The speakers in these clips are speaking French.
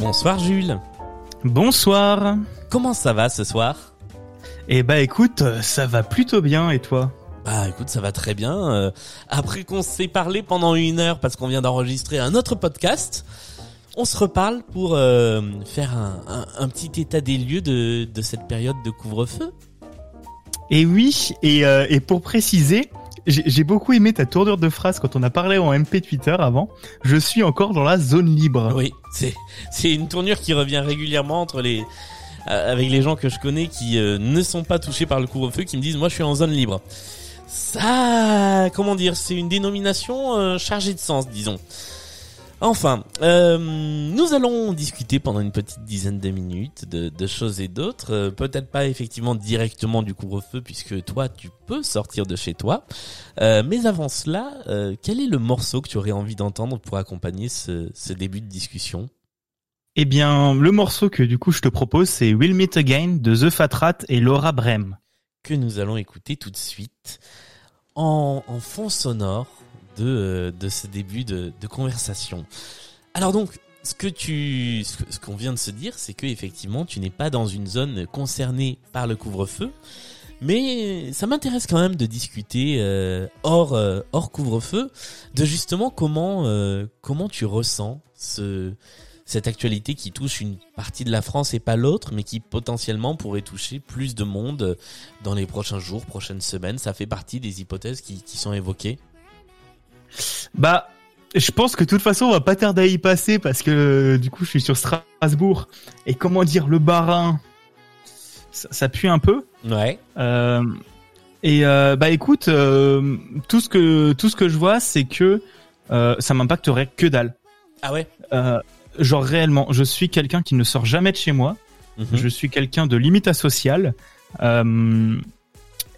Bonsoir Jules. Bonsoir. Comment ça va ce soir? Eh bah écoute, ça va plutôt bien et toi? Bah écoute, ça va très bien. Euh, après qu'on s'est parlé pendant une heure parce qu'on vient d'enregistrer un autre podcast, on se reparle pour euh, faire un, un, un, petit état des lieux de, de cette période de couvre-feu. Et oui, et, euh, et pour préciser, j'ai beaucoup aimé ta tournure de phrase quand on a parlé en MP Twitter avant. Je suis encore dans la zone libre. Oui, c'est une tournure qui revient régulièrement entre les euh, avec les gens que je connais qui euh, ne sont pas touchés par le couvre-feu qui me disent moi je suis en zone libre. Ça, comment dire, c'est une dénomination euh, chargée de sens, disons. Enfin, euh, nous allons discuter pendant une petite dizaine de minutes de, de choses et d'autres. Euh, Peut-être pas effectivement directement du couvre-feu puisque toi tu peux sortir de chez toi. Euh, mais avant cela, euh, quel est le morceau que tu aurais envie d'entendre pour accompagner ce, ce début de discussion? Eh bien, le morceau que du coup je te propose, c'est We'll Meet Again de The Fat Rat et Laura Brem. Que nous allons écouter tout de suite en, en fond sonore de, euh, de ce début de, de conversation. Alors donc, ce que tu, ce qu'on vient de se dire, c'est que effectivement, tu n'es pas dans une zone concernée par le couvre-feu, mais ça m'intéresse quand même de discuter euh, hors euh, hors couvre-feu, de justement comment euh, comment tu ressens ce cette actualité qui touche une partie de la France et pas l'autre, mais qui potentiellement pourrait toucher plus de monde dans les prochains jours, prochaines semaines. Ça fait partie des hypothèses qui, qui sont évoquées. Bah, je pense que de toute façon, on va pas tarder à y passer parce que du coup, je suis sur Strasbourg et comment dire, le barin, ça, ça pue un peu. Ouais. Euh, et euh, bah écoute, euh, tout ce que tout ce que je vois, c'est que euh, ça m'impacterait que dalle. Ah ouais? Euh, genre réellement, je suis quelqu'un qui ne sort jamais de chez moi. Mhm. Je suis quelqu'un de limite asocial. Euh,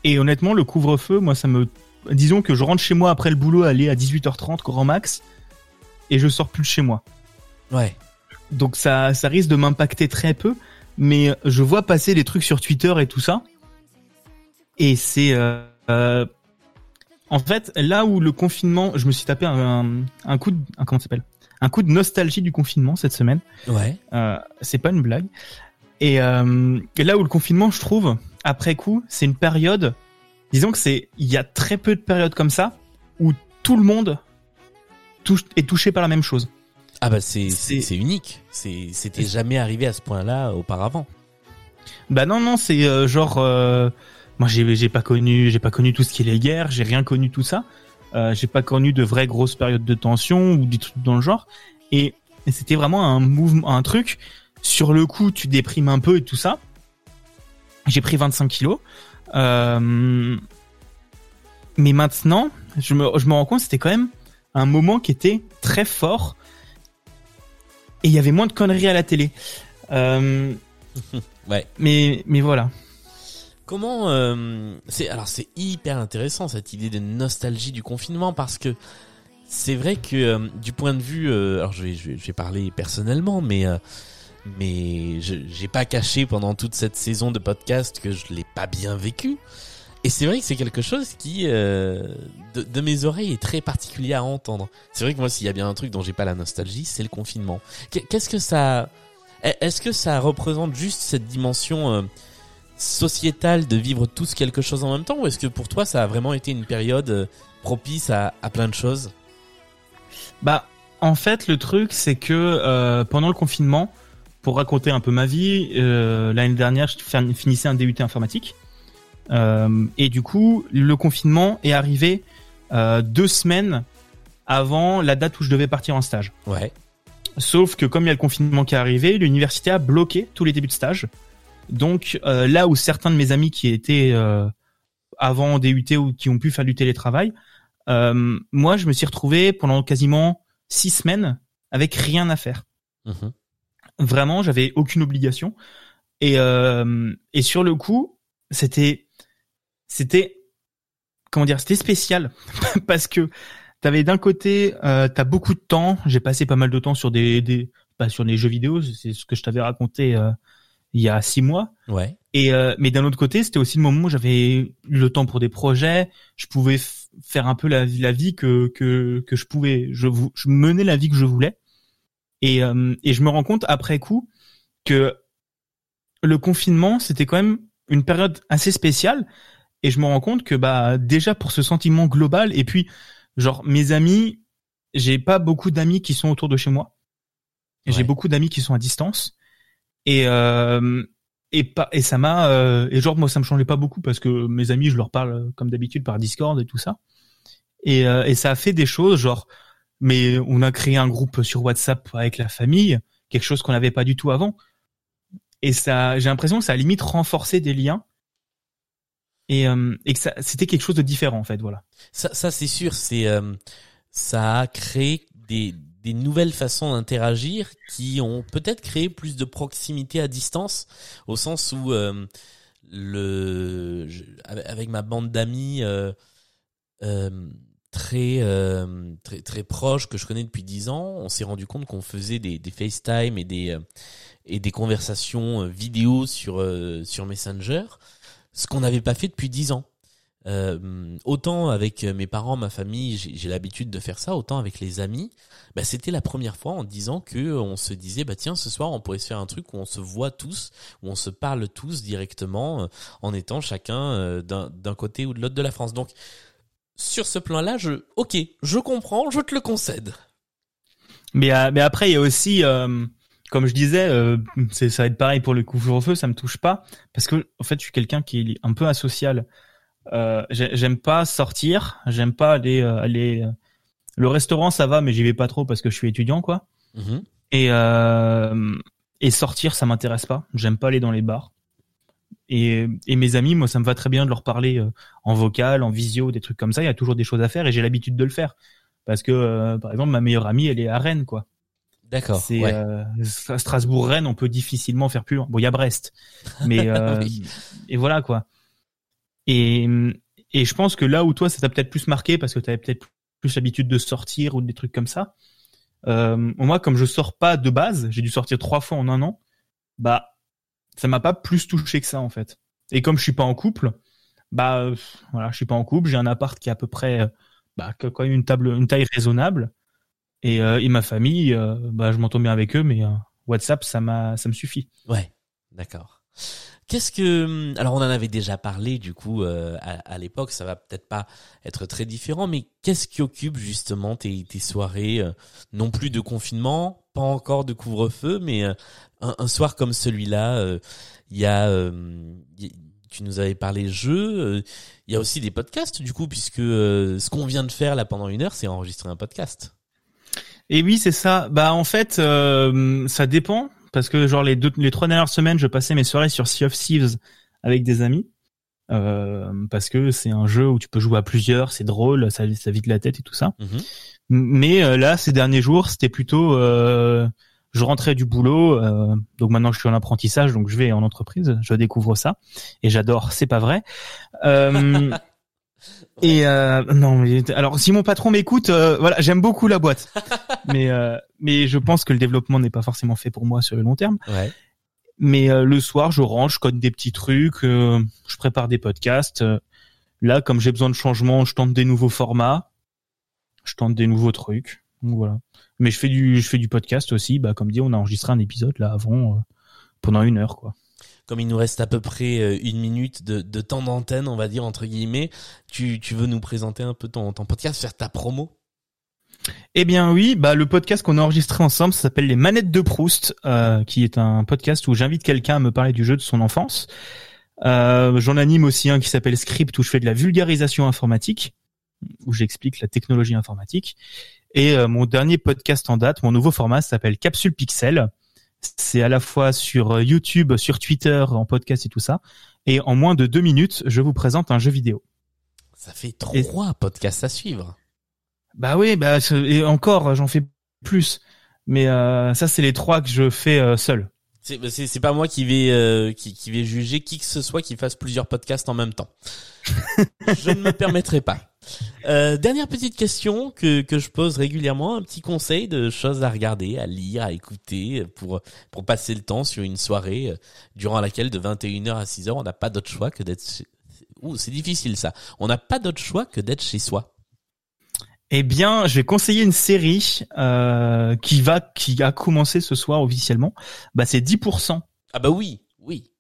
et honnêtement, le couvre-feu, moi, ça me disons que je rentre chez moi après le boulot, aller à 18h30 grand max, et je sors plus de chez moi. Ouais. Donc ça, ça risque de m'impacter très peu, mais je vois passer des trucs sur Twitter et tout ça, et c'est euh, euh, en fait là où le confinement, je me suis tapé un, un coup de, un, comment ça s'appelle, un coup de nostalgie du confinement cette semaine. Ouais. Euh, c'est pas une blague. Et, et là où le confinement, je trouve, après coup, c'est une période disons que c'est il y a très peu de périodes comme ça où tout le monde touche, est touché par la même chose. Ah bah c'est c'est unique. C'est c'était jamais arrivé à ce point-là auparavant. Bah non non c'est euh, genre euh, moi j'ai j'ai pas connu j'ai pas connu tout ce qui est les guerres j'ai rien connu tout ça euh, j'ai pas connu de vraies grosses périodes de tension ou des trucs dans le genre et, et c'était vraiment un mouvement un truc sur le coup tu déprimes un peu et tout ça j'ai pris 25 kilos euh, mais maintenant je me je me rends compte c'était quand même un moment qui était très fort. Et il y avait moins de conneries à la télé. Euh, Ouais. mais mais voilà. Comment euh, c'est alors c'est hyper intéressant cette idée de nostalgie du confinement parce que c'est vrai que euh, du point de vue alors je vais, je vais je vais parler personnellement mais mais j'ai pas caché pendant toute cette saison de podcast que je l'ai pas bien vécu et c'est vrai que c'est quelque chose qui euh, de, de mes oreilles est très particulier à entendre. C'est vrai que moi s'il y a bien un truc dont j'ai pas la nostalgie, c'est le confinement. Qu'est- Qu'est-ce que ça est-ce que ça représente juste cette dimension euh, sociétale de vivre tous quelque chose en même temps ou est-ce que pour toi ça a vraiment été une période euh, propice à, à plein de choses? Bah, en fait, le truc, c'est que euh, pendant le confinement, pour raconter un peu ma vie, euh, l'année dernière, je fin- finissais un DUT informatique. Euh, et du coup, le confinement est arrivé euh, deux semaines avant la date où je devais partir en stage. Ouais. Sauf que comme il y a le confinement qui est arrivé, l'université a bloqué tous les débuts de stage. Donc euh, là où certains de mes amis qui étaient euh, avant DUT ou qui ont pu faire du télétravail, euh, moi je me suis retrouvé pendant quasiment six semaines avec rien à faire. Mhm. Vraiment, j'avais aucune obligation. Et, euh, et sur le coup, c'était, c'était, comment dire, c'était spécial parce que t'avais d'un côté, euh, t'as beaucoup de temps. J'ai passé pas mal de temps sur des, des bah, sur des jeux vidéo. C'est ce que je t'avais raconté euh, il y a six mois. Ouais. Et euh, mais d'un autre côté, c'était aussi le moment où j'avais le temps pour des projets. Je pouvais faire un peu la, la vie que que que je pouvais. Je, je menais la vie que je voulais. Et euh, et je me rends compte après coup que le confinement, c'était quand même une période assez spéciale. Et je me rends compte que bah déjà pour ce sentiment global et puis genre mes amis, j'ai pas beaucoup d'amis qui sont autour de chez moi. Ouais. J'ai beaucoup d'amis qui sont à distance. Et euh, et pas et ça m'a euh, et genre moi ça me changeait pas beaucoup parce que mes amis je leur parle euh, comme d'habitude par Discord et tout ça. Et euh, et ça a fait des choses genre mais on a créé un groupe sur WhatsApp avec la famille, quelque chose qu'on n'avait pas du tout avant. Et ça j'ai l'impression que ça a limite renforcé des liens et, euh, et que ça c'était quelque chose de différent en fait voilà Ça, c'est sûr, c'est euh, ça a créé des des nouvelles façons d'interagir qui ont peut-être créé plus de proximité à distance, au sens où euh, le avec ma bande d'amis très euh, très très proches que je connais depuis dix ans, on s'est rendu compte qu'on faisait des, des FaceTime et des euh, et des conversations euh, vidéo sur euh, sur Messenger, ce qu'on n'avait pas fait depuis dix ans. Euh, autant avec mes parents, ma famille, j'ai l'habitude de faire ça, autant avec les amis, bah, c'était la première fois en disant que on se disait bah tiens ce soir on pourrait se faire un truc où on se voit tous, où on se parle tous directement euh, en étant chacun euh, d'un côté ou de l'autre de la France. Donc sur ce plan-là, je ok, je comprends, je te le concède. mais euh, mais après il y a aussi euh, comme je disais euh, c'est ça va être pareil pour le couvre-feu ça me touche pas parce que en fait je suis quelqu'un qui est un peu asocial euh, j'ai- j'aime pas sortir j'aime pas aller aller le restaurant ça va mais j'y vais pas trop parce que je suis étudiant quoi Mhm. et et sortir ça m'intéresse pas j'aime pas aller dans les bars et, et mes amis moi ça me va très bien de leur parler euh, en vocal en visio des trucs comme ça il y a toujours des choses à faire et j'ai l'habitude de le faire parce que euh, par exemple ma meilleure amie elle est à Rennes quoi D'accord. c'est ouais. euh, Stra- Strasbourg-Rennes, on peut difficilement faire plus. Bon, il y a Brest, mais euh, Oui. et voilà quoi. Et et je pense que là où toi ça t'a peut-être plus marqué parce que tu avais peut-être plus l'habitude de sortir ou des trucs comme ça. Moi, comme je sors pas de base, j'ai dû sortir trois fois en un an. Bah, ça m'a pas plus touché que ça en fait. Et comme je suis pas en couple, bah euh, voilà, je suis pas en couple. J'ai un appart qui est à peu près, euh, bah, quand même une table, une taille raisonnable. Et, euh, et ma famille, bah, je m'entends bien avec eux, mais WhatsApp, ça m'a, ça me suffit. Ouais, d'accord. Qu'est-ce que alors on en avait déjà parlé du coup à, à l'époque, ça va peut-être pas être très différent, mais qu'est-ce qui occupe justement tes, tes soirées non plus de confinement, pas encore de couvre-feu, mais euh, un, un soir comme celui-là, euh, il y a euh, y- tu nous avais parlé jeux, il y a aussi des podcasts du coup puisque euh, ce qu'on vient de faire là pendant une heure, c'est enregistrer un podcast. Et oui, c'est ça. Bah en fait, euh, ça dépend parce que genre les deux, les trois dernières semaines, je passais mes soirées sur Sea of Thieves avec des amis. Euh, parce que c'est un jeu où tu peux jouer à plusieurs, c'est drôle, ça, ça vide la tête et tout ça. Mhm. Mais euh, là, ces derniers jours, c'était plutôt, euh, je rentrais du boulot, euh, donc maintenant je suis en apprentissage, donc je vais en entreprise, je découvre ça et j'adore. C'est pas vrai. Euh, et euh, non, mais alors si mon patron m'écoute, euh, voilà, j'aime beaucoup la boîte, mais euh, mais je pense que le développement n'est pas forcément fait pour moi sur le long terme. Ouais. Mais euh, le soir, je range, je code des petits trucs, euh, je prépare des podcasts. là, comme j'ai besoin de changement, je tente des nouveaux formats, je tente des nouveaux trucs. Donc, voilà. Mais je fais du, je fais du podcast aussi. Bah, comme dit, on a enregistré un épisode là avant, euh, pendant une heure, quoi. Comme il nous reste à peu près euh, une minute de, de temps d'antenne, on va dire entre guillemets, tu, tu veux nous présenter un peu ton, ton podcast, faire ta promo? Eh bien oui, bah le podcast qu'on a enregistré ensemble, ça s'appelle Les Manettes de Proust, euh, qui est un podcast où j'invite quelqu'un à me parler du jeu de son enfance. Euh, J'en anime aussi un qui s'appelle Script, où je fais de la vulgarisation informatique, où j'explique la technologie informatique. Et euh, mon dernier podcast en date, mon nouveau format, s'appelle Capsule Pixel. C'est à la fois sur euh, YouTube, sur Twitter, en podcast et tout ça. Et en moins de deux minutes, je vous présente un jeu vidéo. Ça fait Et- trois podcasts à suivre. Bah oui, bah et encore, j'en fais plus. Mais euh, ça, c'est les trois que je fais euh, seul. C'est bah, c'est c'est pas moi qui vais euh, qui, qui vais juger qui que ce soit qui fasse plusieurs podcasts en même temps. Je ne me permettrai pas. Euh, dernière petite question que, que je pose régulièrement, un petit conseil de choses à regarder, à lire, à écouter pour pour passer le temps sur une soirée euh, durant laquelle de 21h à 6h, on n'a pas d'autre choix que d'être chez... Ouh, c'est difficile ça. On n'a pas d'autre choix que d'être chez soi. Eh bien, je vais conseiller une série euh, qui va qui a commencé ce soir officiellement. Bah c'est 10% Ah bah oui, oui.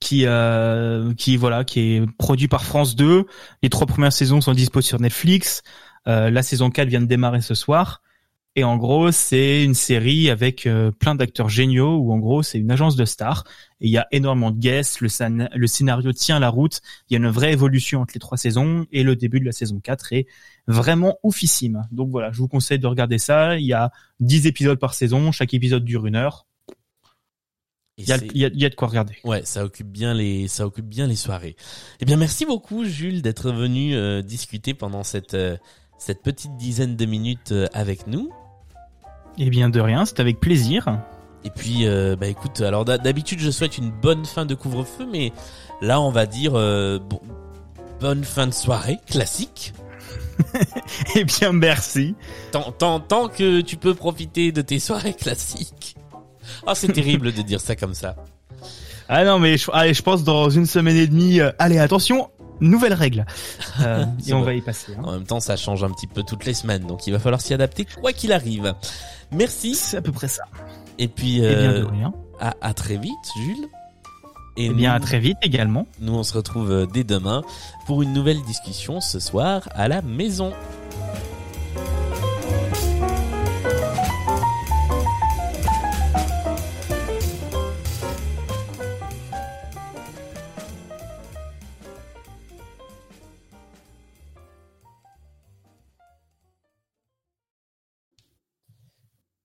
Qui euh, qui voilà qui est produit par France 2. Les trois premières saisons sont dispo sur Netflix. Euh, la saison 4 vient de démarrer ce soir. Et en gros, c'est une série avec euh, plein d'acteurs géniaux où en gros, c'est une agence de stars et il y a énormément de guests, le, le scénario tient la route, il y a une vraie évolution entre les trois saisons et le début de la saison 4 est vraiment oufissime. Donc voilà, je vous conseille de regarder ça, il y a 10 épisodes par saison, chaque épisode dure une heure. Il y y a- y a de quoi regarder. Ouais, ça occupe bien les, ça occupe bien les soirées. Eh bien, merci beaucoup, Jules, d'être venu euh, discuter pendant cette euh, cette petite dizaine de minutes euh, avec nous. Eh bien de rien, c'est avec plaisir. Et puis, euh, bah écoute, alors d'ha- d'habitude, je souhaite une bonne fin de couvre-feu, mais là, on va dire euh, bon, bonne fin de soirée, classique. Eh bien merci. Tant, tant, tant que tu peux profiter de tes soirées classiques. Ah, c'est terrible de dire ça comme ça. Ah non mais je, allez, je pense dans une semaine et demie, euh, allez attention, nouvelle règle. Euh, et on vrai. va y passer. hein. En même temps, ça change un petit peu toutes les semaines, donc il va falloir s'y adapter quoi qu'il arrive. Merci. C'est à peu près ça. Et puis, bien de euh, rien. à, à très vite, Jules. Et Eh bien nous, à très vite également. nous, on se retrouve dès demain pour une nouvelle discussion ce soir à la maison.